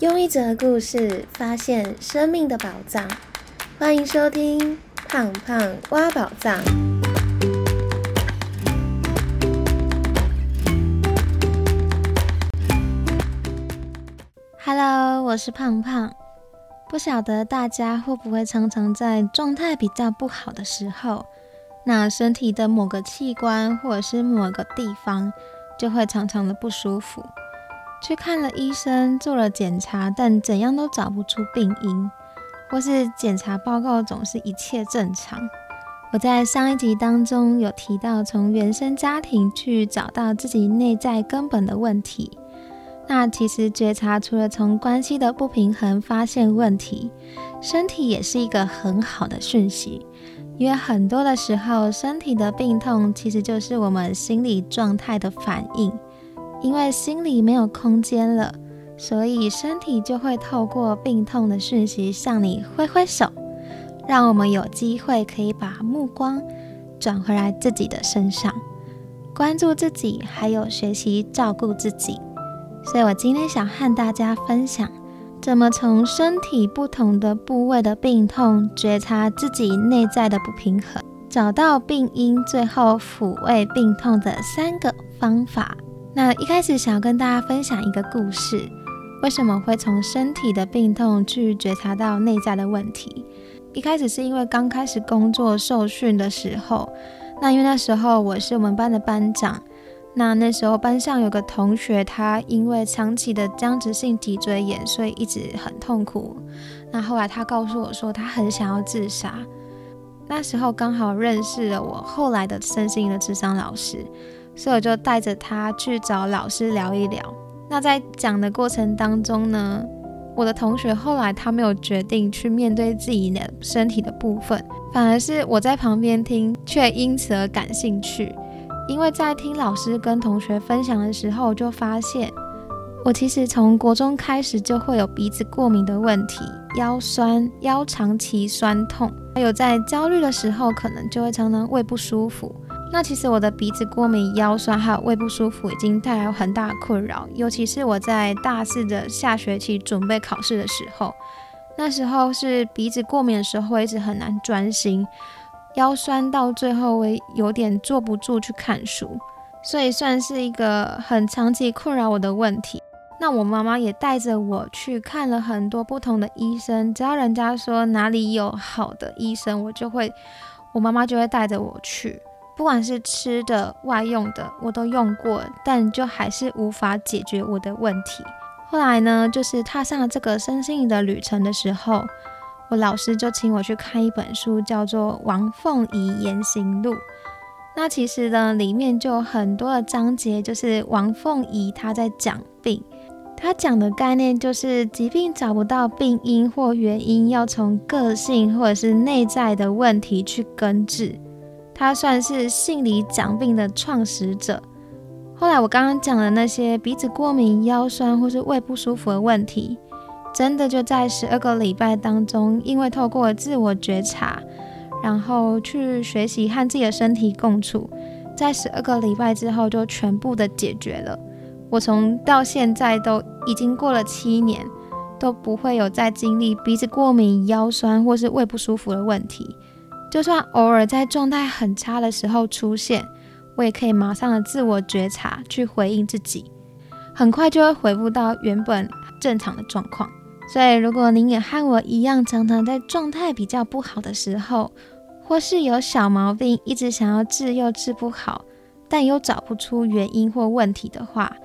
用一则故事发现生命的宝藏，欢迎收听《胖胖挖宝藏》。Hello，我是胖胖。不晓得大家会不会常常在状态比较不好的时候，那身体的某个器官或者是某个地方就会常常的不舒服。去看了医生，做了检查，但怎样都找不出病因，或是检查报告总是一切正常。我在上一集当中有提到，从原生家庭去找到自己内在根本的问题。那其实觉察除了从关系的不平衡发现问题，身体也是一个很好的讯息，因为很多的时候，身体的病痛其实就是我们心理状态的反应。因为心里没有空间了，所以身体就会透过病痛的讯息向你挥挥手，让我们有机会可以把目光转回来自己的身上，关注自己，还有学习照顾自己。所以我今天想和大家分享，怎么从身体不同的部位的病痛觉察自己内在的不平衡，找到病因，最后抚慰病痛的三个方法。那一开始想要跟大家分享一个故事，为什么会从身体的病痛去觉察到内在的问题？一开始是因为刚开始工作受训的时候，那因为那时候我是我们班的班长，那那时候班上有个同学，他因为长期的僵直性脊椎炎，所以一直很痛苦。那后来他告诉我说，他很想要自杀。那时候刚好认识了我后来的身心的智商老师。所以我就带着他去找老师聊一聊。那在讲的过程当中呢，我的同学后来他没有决定去面对自己的身体的部分，反而是我在旁边听，却因此而感兴趣。因为在听老师跟同学分享的时候，就发现我其实从国中开始就会有鼻子过敏的问题，腰酸、腰长期酸痛，还有在焦虑的时候，可能就会常常胃不舒服。那其实我的鼻子过敏、腰酸还有胃不舒服，已经带来很大的困扰。尤其是我在大四的下学期准备考试的时候，那时候是鼻子过敏的时候，一直很难专心，腰酸到最后我有点坐不住去看书，所以算是一个很长期困扰我的问题。那我妈妈也带着我去看了很多不同的医生，只要人家说哪里有好的医生，我就会，我妈妈就会带着我去。不管是吃的、外用的，我都用过，但就还是无法解决我的问题。后来呢，就是踏上了这个身心灵的旅程的时候，我老师就请我去看一本书，叫做《王凤仪言行录》。那其实呢，里面就有很多的章节，就是王凤仪他在讲病，他讲的概念就是疾病找不到病因或原因，要从个性或者是内在的问题去根治。他算是心理讲病的创始者。后来我刚刚讲的那些鼻子过敏、腰酸或是胃不舒服的问题，真的就在十二个礼拜当中，因为透过自我觉察，然后去学习和自己的身体共处，在十二个礼拜之后就全部的解决了。我从到现在都已经过了七年，都不会有再经历鼻子过敏、腰酸或是胃不舒服的问题。就算偶尔在状态很差的时候出现，我也可以马上的自我觉察去回应自己，很快就会恢复到原本正常的状况。所以，如果您也和我一样，常常在状态比较不好的时候，或是有小毛病一直想要治又治不好，但又找不出原因或问题的话，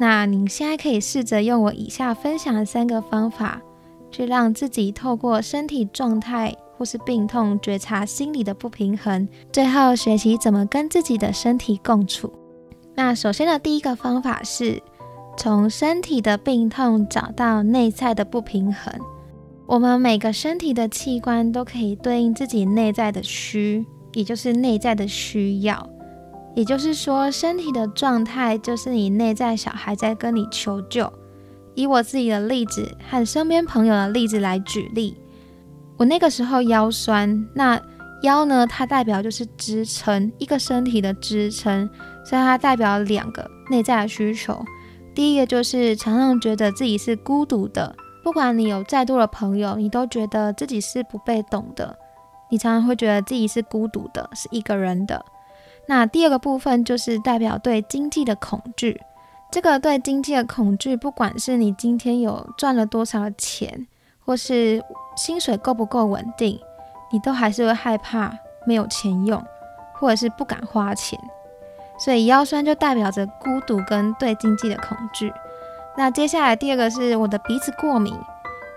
那您现在可以试着用我以下分享的三个方法，去让自己透过身体状态。或是病痛，觉察心理的不平衡，最后学习怎么跟自己的身体共处。那首先的第一个方法是从身体的病痛找到内在的不平衡。我们每个身体的器官都可以对应自己内在的需，也就是内在的需要。也就是说，身体的状态就是你内在小孩在跟你求救。以我自己的例子和身边朋友的例子来举例。我那个时候腰酸，那腰呢？它代表就是支撑一个身体的支撑，所以它代表两个内在的需求。第一个就是常常觉得自己是孤独的，不管你有再多的朋友，你都觉得自己是不被懂的。你常常会觉得自己是孤独的，是一个人的。那第二个部分就是代表对经济的恐惧。这个对经济的恐惧，不管是你今天有赚了多少钱，或是薪水够不够稳定，你都还是会害怕没有钱用，或者是不敢花钱。所以腰酸就代表着孤独跟对经济的恐惧。那接下来第二个是我的鼻子过敏。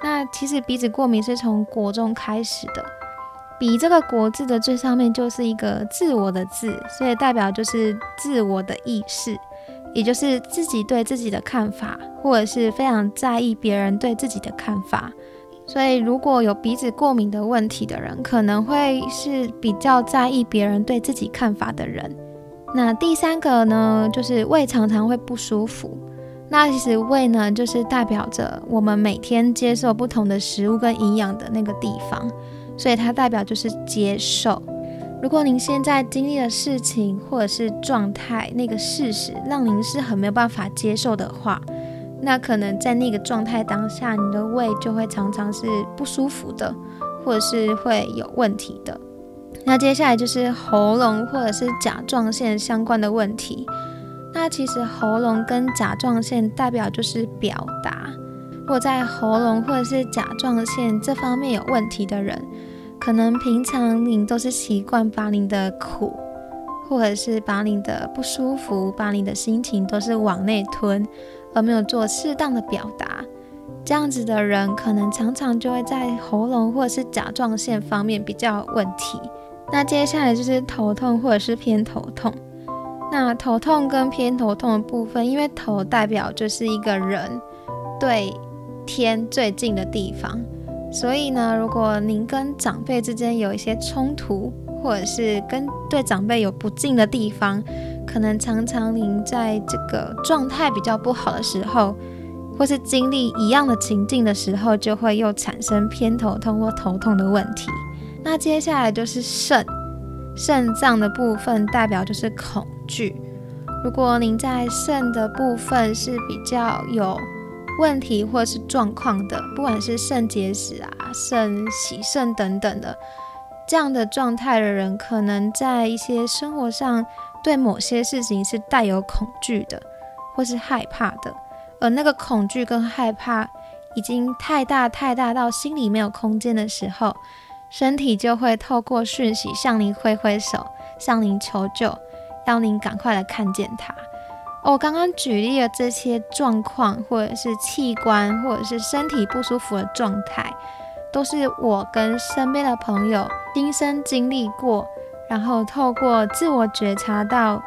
那其实鼻子过敏是从国中开始的。鼻这个国字的最上面就是一个自我的字，所以代表就是自我的意识，也就是自己对自己的看法，或者是非常在意别人对自己的看法。所以如果有鼻子过敏的问题的人，可能会是比较在意别人对自己看法的人。那第三个呢，就是胃常常会不舒服。那其实胃呢，就是代表着我们每天接受不同的食物跟营养的那个地方，所以它代表就是接受。如果您现在经历的事情或者是状态那个事实，让您是很没有办法接受的话，那可能在那个状态当下，你的胃就会常常是不舒服的，或者是会有问题的。那接下来就是喉咙或者是甲状腺相关的问题。那其实喉咙跟甲状腺代表就是表达。如果在喉咙或者是甲状腺这方面有问题的人，可能平常你都是习惯把你的苦，或者是把你的不舒服，把你的心情都是往内吞，而没有做适当的表达。这样子的人，可能常常就会在喉咙或者是甲状腺方面比较问题。那接下来就是头痛或者是偏头痛。那头痛跟偏头痛的部分，因为头代表就是一个人对天最近的地方，所以呢，如果您跟长辈之间有一些冲突，或者是跟对长辈有不敬的地方，可能常常您在这个状态比较不好的时候，或是经历一样的情境的时候，就会又产生偏头痛或头痛的问题。那接下来就是肾，肾脏的部分代表就是恐惧。如果您在肾的部分是比较有问题或是状况的，不管是肾结石啊、肾洗肾等等的这样的状态的人，可能在一些生活上对某些事情是带有恐惧的，或是害怕的。而那个恐惧跟害怕已经太大太大到心里没有空间的时候。身体就会透过讯息向您挥挥手，向您求救，要您赶快来看见它。我刚刚举例的这些状况，或者是器官，或者是身体不舒服的状态，都是我跟身边的朋友亲身经历过，然后透过自我觉察到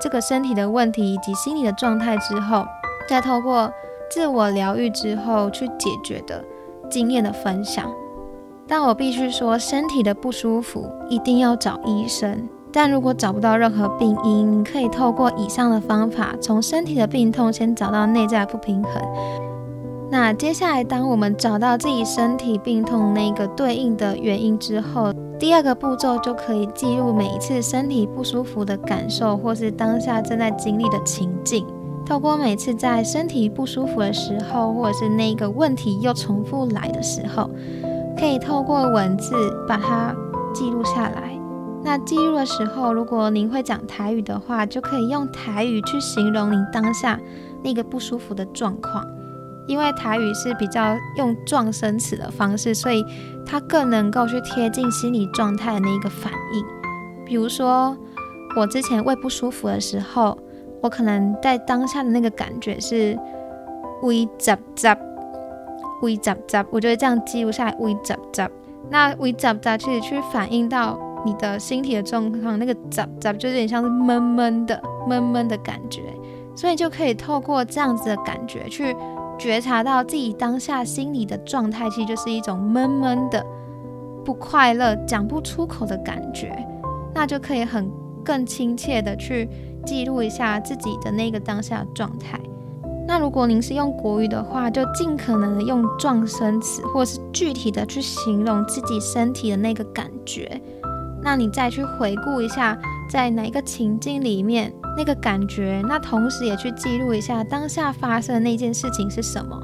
这个身体的问题以及心理的状态之后，再透过自我疗愈之后去解决的经验的分享。但我必须说，身体的不舒服一定要找医生。但如果找不到任何病因，你可以透过以上的方法，从身体的病痛先找到内在不平衡。那接下来，当我们找到自己身体病痛那个对应的原因之后，第二个步骤就可以记录每一次身体不舒服的感受，或是当下正在经历的情境。透过每次在身体不舒服的时候，或者是那个问题又重复来的时候。可以透过文字把它记录下来。那记录的时候，如果您会讲台语的话，就可以用台语去形容您当下那个不舒服的状况。因为台语是比较用撞声词的方式，所以它更能够去贴近心理状态的那一个反应。比如说，我之前胃不舒服的时候，我可能在当下的那个感觉是胃杂杂。微杂杂，我觉得这样记录下来，微杂杂。那微杂杂其实去反映到你的身体的状况，那个杂杂就有点像是闷闷的、闷闷的感觉，所以就可以透过这样子的感觉去觉察到自己当下心里的状态，其实就是一种闷闷的、不快乐、讲不出口的感觉，那就可以很更亲切的去记录一下自己的那个当下状态。那如果您是用国语的话，就尽可能的用状声词，或是具体的去形容自己身体的那个感觉。那你再去回顾一下，在哪个情境里面，那个感觉，那同时也去记录一下当下发生的那件事情是什么。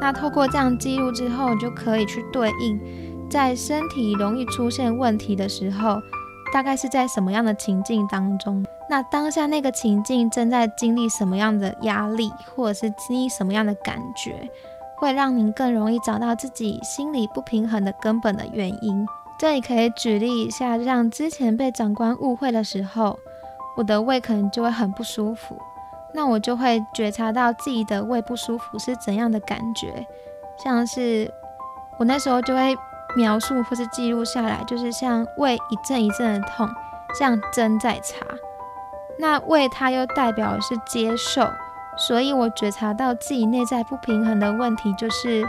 那透过这样记录之后，就可以去对应，在身体容易出现问题的时候，大概是在什么样的情境当中？那当下那个情境正在经历什么样的压力，或者是经历什么样的感觉，会让您更容易找到自己心理不平衡的根本的原因。这里可以举例一下，像之前被长官误会的时候。我的胃可能就会很不舒服，那我就会觉察到自己的胃不舒服是怎样的感觉，像是我那时候就会描述或是记录下来，就是像胃一阵一阵的痛，像针在插。那胃它又代表是接受，所以我觉察到自己内在不平衡的问题，就是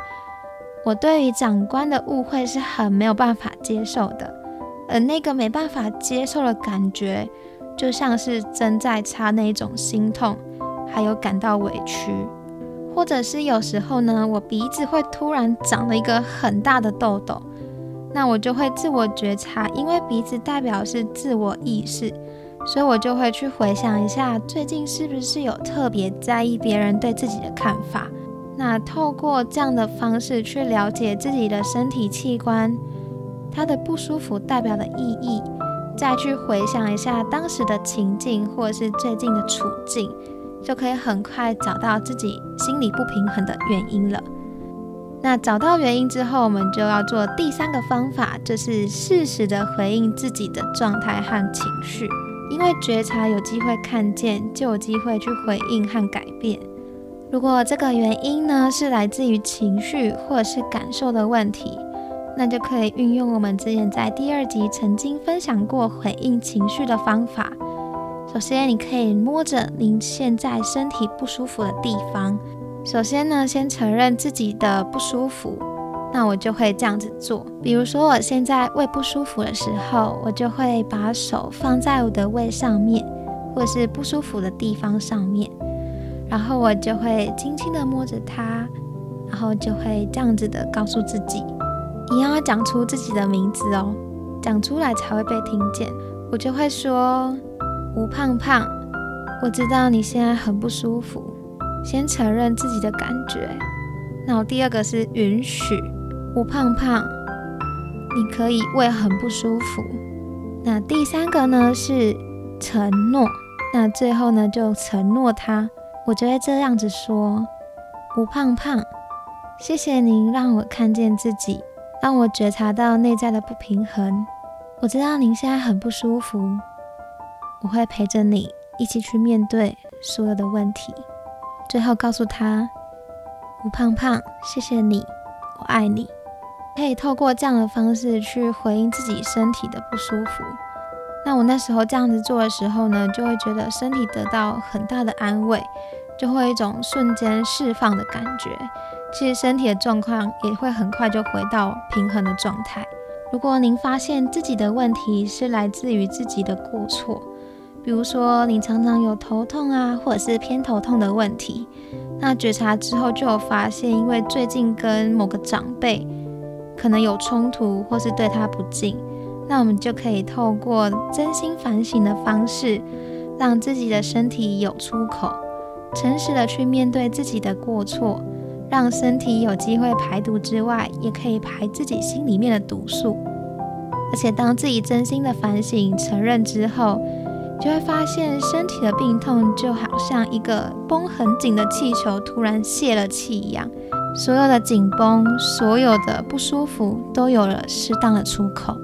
我对于长官的误会是很没有办法接受的，而那个没办法接受的感觉。就像是针在插那种心痛，还有感到委屈，或者是有时候呢，我鼻子会突然长了一个很大的痘痘，那我就会自我觉察，因为鼻子代表是自我意识，所以我就会去回想一下，最近是不是有特别在意别人对自己的看法。那透过这样的方式去了解自己的身体器官，它的不舒服代表的意义。再去回想一下当时的情境，或者是最近的处境，就可以很快找到自己心理不平衡的原因了。那找到原因之后，我们就要做第三个方法，就是适时的回应自己的状态和情绪。因为觉察有机会看见，就有机会去回应和改变。如果这个原因呢是来自于情绪或者是感受的问题。那就可以运用我们之前在第二集曾经分享过回应情绪的方法。首先，你可以摸着您现在身体不舒服的地方。首先呢，先承认自己的不舒服。那我就会这样子做。比如说，我现在胃不舒服的时候，我就会把手放在我的胃上面，或是不舒服的地方上面，然后我就会轻轻的摸着它，然后就会这样子的告诉自己。你要讲出自己的名字哦，讲出来才会被听见。我就会说吴胖胖，我知道你现在很不舒服，先承认自己的感觉。那我第二个是允许吴胖胖，你可以胃很不舒服。那第三个呢是承诺，那最后呢就承诺他，我就会这样子说吴胖胖，谢谢您让我看见自己。让我觉察到内在的不平衡。我知道您现在很不舒服，我会陪着你一起去面对所有的问题。最后告诉他：吴胖胖，谢谢你，我爱你。可以透过这样的方式去回应自己身体的不舒服。那我那时候这样子做的时候呢，就会觉得身体得到很大的安慰，就会一种瞬间释放的感觉。其实身体的状况也会很快就回到平衡的状态。如果您发现自己的问题是来自于自己的过错，比如说你常常有头痛啊，或者是偏头痛的问题，那觉察之后就有发现，因为最近跟某个长辈可能有冲突，或是对他不敬，那我们就可以透过真心反省的方式，让自己的身体有出口，诚实的去面对自己的过错。让身体有机会排毒之外，也可以排自己心里面的毒素。而且，当自己真心的反省、承认之后，就会发现身体的病痛就好像一个绷很紧的气球突然泄了气一样，所有的紧绷、所有的不舒服都有了适当的出口。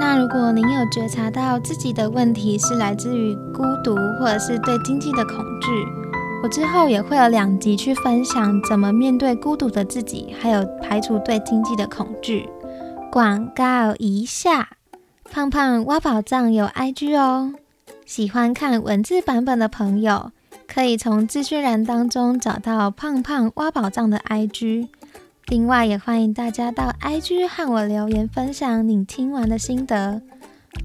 那如果您有觉察到自己的问题是来自于孤独，或者是对经济的恐惧。我之后也会有两集去分享怎么面对孤独的自己，还有排除对经济的恐惧。广告一下，胖胖挖宝藏有 IG 哦，喜欢看文字版本的朋友可以从资讯栏当中找到胖胖挖宝藏的 IG。另外也欢迎大家到 IG 和我留言分享你听完的心得，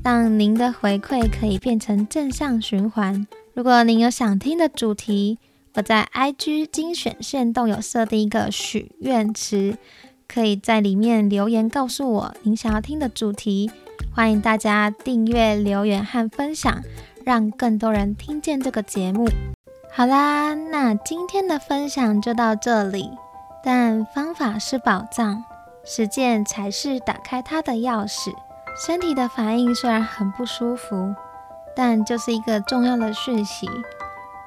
让您的回馈可以变成正向循环。如果您有想听的主题，我在 IG 精选线动有设定一个许愿池，可以在里面留言告诉我您想要听的主题。欢迎大家订阅、留言和分享，让更多人听见这个节目。好啦，那今天的分享就到这里。但方法是宝藏，实践才是打开它的钥匙。身体的反应虽然很不舒服，但就是一个重要的讯息，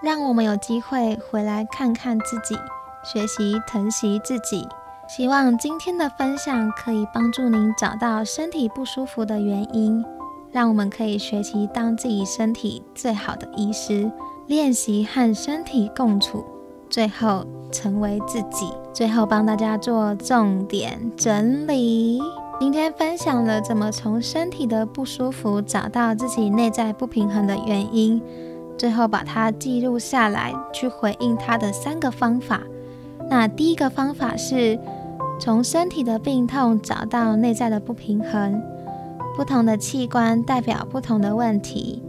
让我们有机会回来看看自己，学习疼惜自己。希望今天的分享可以帮助您找到身体不舒服的原因，让我们可以学习当自己身体最好的医师，练习和身体共处，最后成为自己。最后帮大家做重点整理。今天分享了怎么从身体的不舒服找到自己内在不平衡的原因，最后把它记录下来，去回应它的三个方法。那第一个方法是。从身体的病痛找到内在的不平衡，不同的器官代表不同的问题。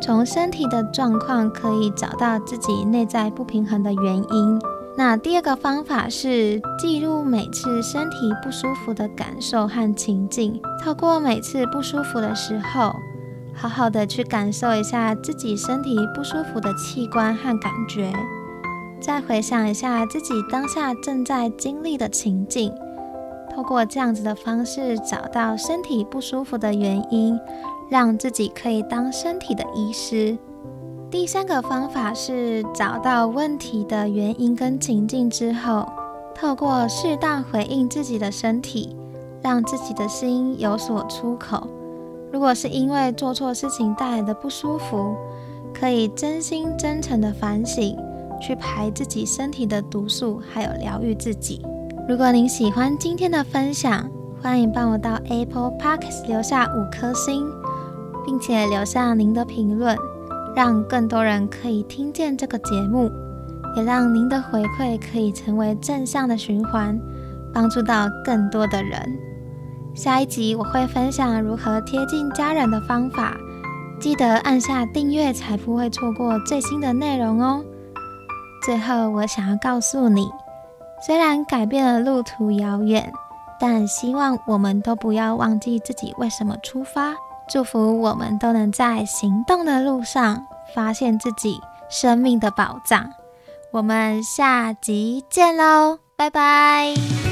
从身体的状况可以找到自己内在不平衡的原因。那第二个方法是记录每次身体不舒服的感受和情境，透过每次不舒服的时候，好好的去感受一下自己身体不舒服的器官和感觉。再回想一下自己当下正在经历的情境，透过这样子的方式找到身体不舒服的原因，让自己可以当身体的医师。第三个方法是找到问题的原因跟情境之后，透过适当回应自己的身体，让自己的心有所出口。如果是因为做错事情带来的不舒服，可以真心真诚的反省。去排自己身体的毒素，还有疗愈自己。如果您喜欢今天的分享，欢迎帮我到 Apple Podcast 留下五颗星，并且留下您的评论，让更多人可以听见这个节目，也让您的回馈可以成为正向的循环，帮助到更多的人。下一集我会分享如何贴近家人的方法，记得按下订阅，才不会错过最新的内容哦。最后，我想要告诉你，虽然改变了路途遥远，但希望我们都不要忘记自己为什么出发。祝福我们都能在行动的路上发现自己生命的宝藏。我们下集见喽，拜拜。